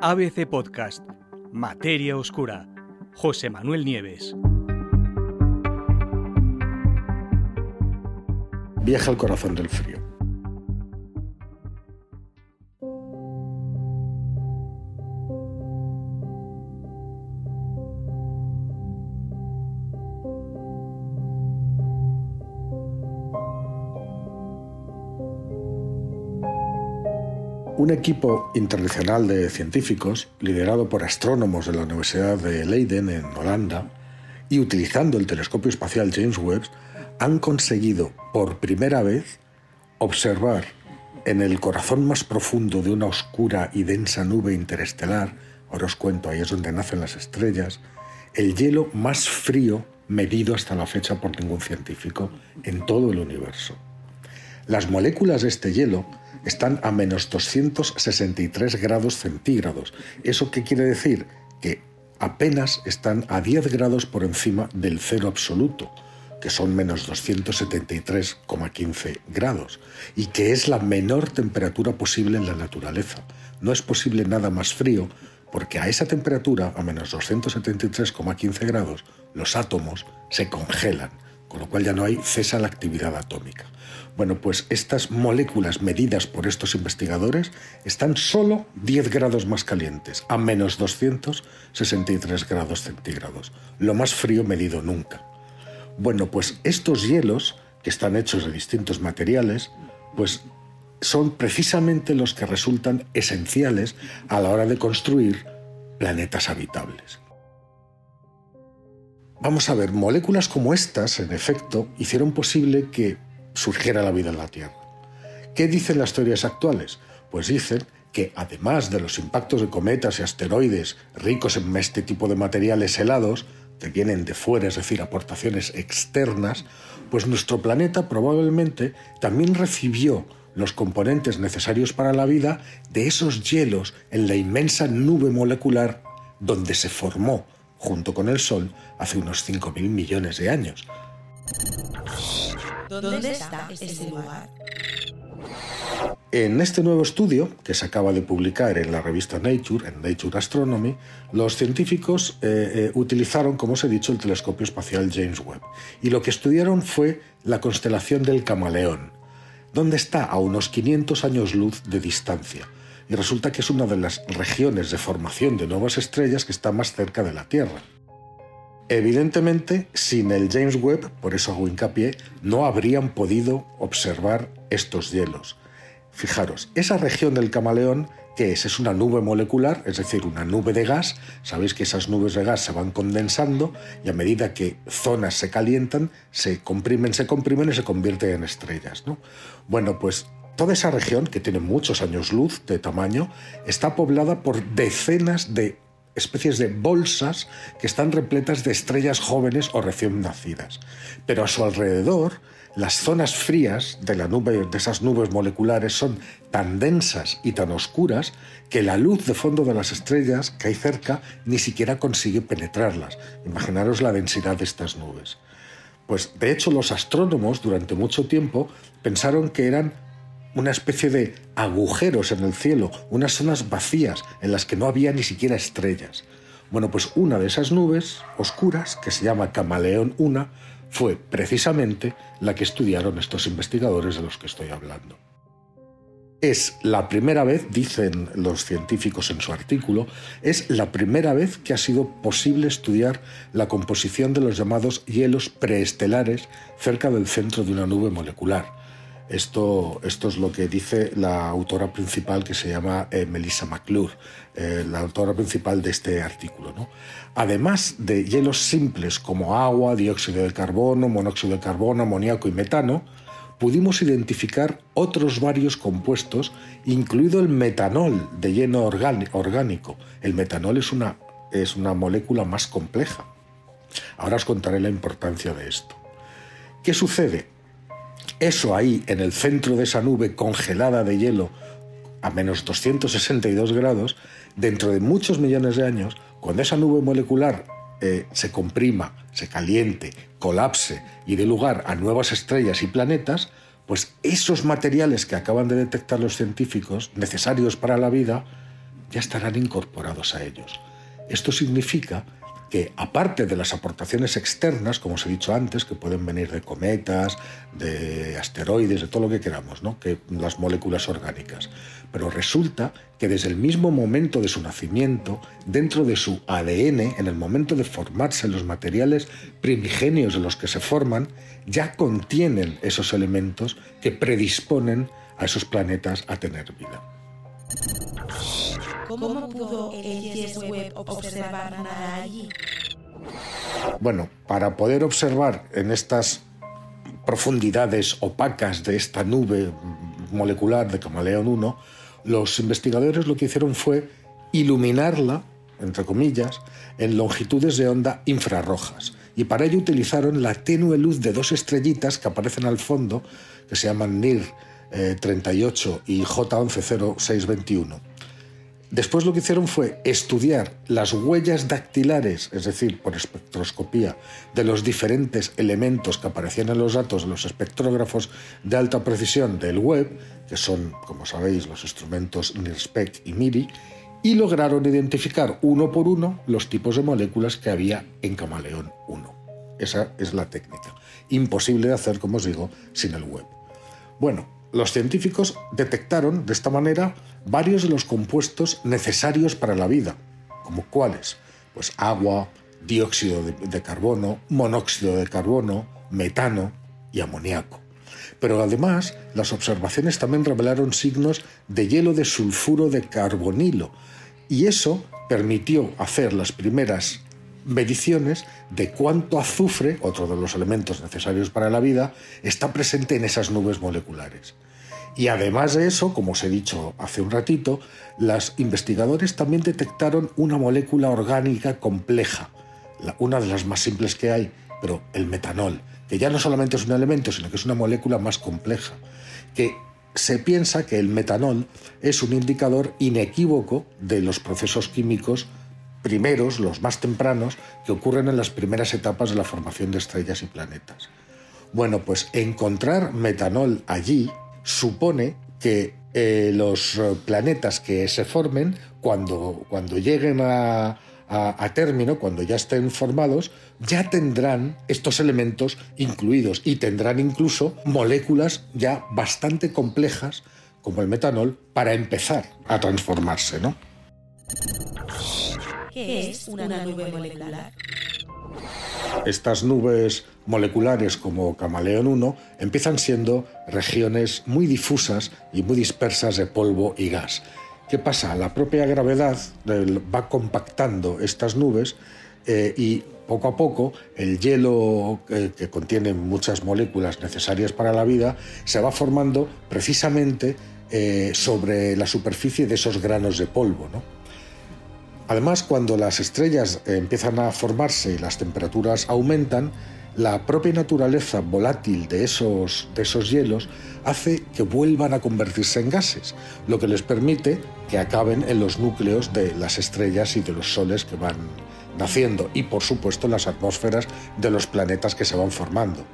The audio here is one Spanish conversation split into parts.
ABC Podcast, Materia Oscura, José Manuel Nieves. Viaja al corazón del frío. Un equipo internacional de científicos, liderado por astrónomos de la Universidad de Leiden en Holanda, y utilizando el telescopio espacial James Webb, han conseguido por primera vez observar en el corazón más profundo de una oscura y densa nube interestelar, ahora os cuento, ahí es donde nacen las estrellas, el hielo más frío medido hasta la fecha por ningún científico en todo el universo. Las moléculas de este hielo están a menos 263 grados centígrados. ¿Eso qué quiere decir? Que apenas están a 10 grados por encima del cero absoluto, que son menos 273,15 grados, y que es la menor temperatura posible en la naturaleza. No es posible nada más frío, porque a esa temperatura, a menos 273,15 grados, los átomos se congelan, con lo cual ya no hay cesa la actividad atómica. Bueno, pues estas moléculas medidas por estos investigadores están solo 10 grados más calientes, a menos 263 grados centígrados, lo más frío medido nunca. Bueno, pues estos hielos, que están hechos de distintos materiales, pues son precisamente los que resultan esenciales a la hora de construir planetas habitables. Vamos a ver, moléculas como estas, en efecto, hicieron posible que surgiera la vida en la Tierra. ¿Qué dicen las teorías actuales? Pues dicen que además de los impactos de cometas y asteroides ricos en este tipo de materiales helados, que vienen de fuera, es decir, aportaciones externas, pues nuestro planeta probablemente también recibió los componentes necesarios para la vida de esos hielos en la inmensa nube molecular donde se formó, junto con el Sol, hace unos 5.000 millones de años. ¿Dónde está este lugar? En este nuevo estudio, que se acaba de publicar en la revista Nature, en Nature Astronomy, los científicos eh, eh, utilizaron, como os he dicho, el telescopio espacial James Webb. Y lo que estudiaron fue la constelación del Camaleón, donde está a unos 500 años luz de distancia. Y resulta que es una de las regiones de formación de nuevas estrellas que está más cerca de la Tierra. Evidentemente, sin el James Webb, por eso hago hincapié, no habrían podido observar estos hielos. Fijaros, esa región del camaleón, ¿qué es? Es una nube molecular, es decir, una nube de gas. Sabéis que esas nubes de gas se van condensando y a medida que zonas se calientan, se comprimen, se comprimen y se convierten en estrellas. ¿no? Bueno, pues toda esa región, que tiene muchos años luz de tamaño, está poblada por decenas de especies de bolsas que están repletas de estrellas jóvenes o recién nacidas. Pero a su alrededor, las zonas frías de, de esas nubes moleculares son tan densas y tan oscuras que la luz de fondo de las estrellas que hay cerca ni siquiera consigue penetrarlas. Imaginaros la densidad de estas nubes. Pues de hecho los astrónomos durante mucho tiempo pensaron que eran una especie de agujeros en el cielo, unas zonas vacías en las que no había ni siquiera estrellas. Bueno, pues una de esas nubes oscuras, que se llama Camaleón 1, fue precisamente la que estudiaron estos investigadores de los que estoy hablando. Es la primera vez, dicen los científicos en su artículo, es la primera vez que ha sido posible estudiar la composición de los llamados hielos preestelares cerca del centro de una nube molecular esto, esto es lo que dice la autora principal que se llama eh, Melissa McClure, eh, la autora principal de este artículo. Además de hielos simples como agua, dióxido de carbono, monóxido de carbono, amoníaco y metano, pudimos identificar otros varios compuestos, incluido el metanol de hielo orgánico. El metanol es una, es una molécula más compleja. Ahora os contaré la importancia de esto. ¿Qué sucede? Eso ahí, en el centro de esa nube congelada de hielo, a menos 262 grados, dentro de muchos millones de años, cuando esa nube molecular eh, se comprima, se caliente, colapse y dé lugar a nuevas estrellas y planetas, pues esos materiales que acaban de detectar los científicos, necesarios para la vida, ya estarán incorporados a ellos. Esto significa que aparte de las aportaciones externas, como os he dicho antes, que pueden venir de cometas, de asteroides, de todo lo que queramos, ¿no? que las moléculas orgánicas, pero resulta que desde el mismo momento de su nacimiento, dentro de su ADN, en el momento de formarse los materiales primigenios de los que se forman, ya contienen esos elementos que predisponen a esos planetas a tener vida. ¿Cómo pudo el James Webb observar nada allí? Bueno, para poder observar en estas profundidades opacas de esta nube molecular de Camaleón 1, los investigadores lo que hicieron fue iluminarla, entre comillas, en longitudes de onda infrarrojas. Y para ello utilizaron la tenue luz de dos estrellitas que aparecen al fondo, que se llaman NIR 38 y J110621. Después lo que hicieron fue estudiar las huellas dactilares, es decir, por espectroscopía, de los diferentes elementos que aparecían en los datos de los espectrógrafos de alta precisión del web, que son, como sabéis, los instrumentos NIRSPEC y MIRI, y lograron identificar uno por uno los tipos de moléculas que había en Camaleón 1. Esa es la técnica. Imposible de hacer, como os digo, sin el web. Bueno, los científicos detectaron de esta manera varios de los compuestos necesarios para la vida, como cuáles, pues agua, dióxido de, carbono, monóxido de carbono, metano y amoníaco. Pero además, las observaciones también revelaron signos de hielo de sulfuro de carbonilo, y eso permitió hacer las primeras mediciones de cuánto azufre, otro de los elementos necesarios para la vida, está presente en esas nubes moleculares. Y además de eso, como os he dicho hace un ratito, los investigadores también detectaron una molécula orgánica compleja, una de las más simples que hay, pero el metanol, que ya no solamente es un elemento, sino que es una molécula más compleja, que se piensa que el metanol es un indicador inequívoco de los procesos químicos primeros, los más tempranos, que ocurren en las primeras etapas de la formación de estrellas y planetas. Bueno, pues encontrar metanol allí supone que eh, los eh, planetas que se formen, cuando, cuando lleguen a, a, término, cuando ya estén formados, ya tendrán estos elementos incluidos y tendrán incluso moléculas ya bastante complejas, como el metanol, para empezar a transformarse, ¿no? ¿Qué es una nube molecular? Estas nubes moleculares como Camaleón 1 empiezan siendo regiones muy difusas y muy dispersas de polvo y gas. ¿Qué pasa? La propia gravedad va compactando estas nubes eh, y poco a poco el hielo eh, que contiene muchas moléculas necesarias para la vida se va formando precisamente eh, sobre la superficie de esos granos de polvo. ¿no? Además, cuando las estrellas empiezan a formarse y las temperaturas aumentan, la propia naturaleza volátil de esos, de esos hielos hace que vuelvan a convertirse en gases, lo que les permite que acaben en los núcleos de las estrellas y de los soles que van naciendo y por supuesto en las atmósferas de los planetas que se van formando.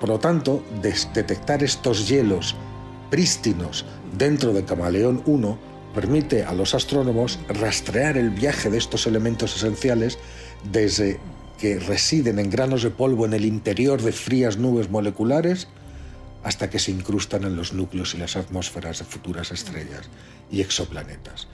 Por lo tanto, detectar estos hielos prístinos dentro de Camaleón 1 permite a los astrónomos rastrear el viaje de estos elementos esenciales desde que residen en granos de polvo en el interior de frías nubes moleculares hasta que se incrustan en los núcleos y las atmósferas de futuras estrellas y exoplanetas.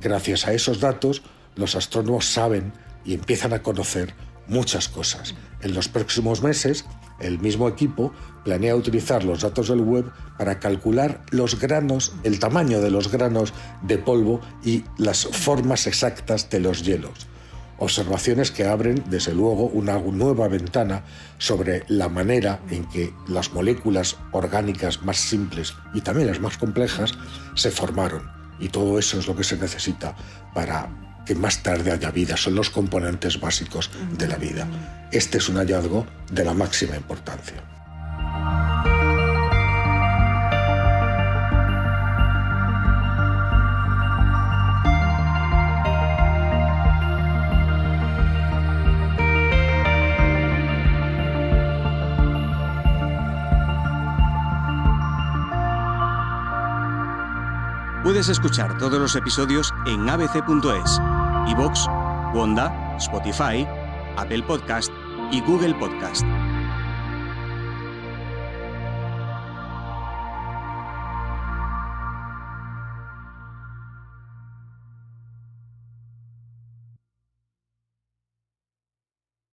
Gracias a esos datos, los astrónomos saben y empiezan a conocer muchas cosas. En los próximos meses, el mismo equipo planea utilizar los datos del web para calcular los granos, el tamaño de los granos de polvo y las formas exactas de los hielos. Observaciones que abren, desde luego, una nueva ventana sobre la manera en que las moléculas orgánicas más simples y también las más complejas se formaron. Y todo eso es lo que se necesita para que más tarde haya vida, son los componentes básicos de la vida. Este es un hallazgo de la máxima importancia. Puedes escuchar todos los episodios en abc.es iVoox, Wanda, Spotify, Apple Podcast y Google Podcast.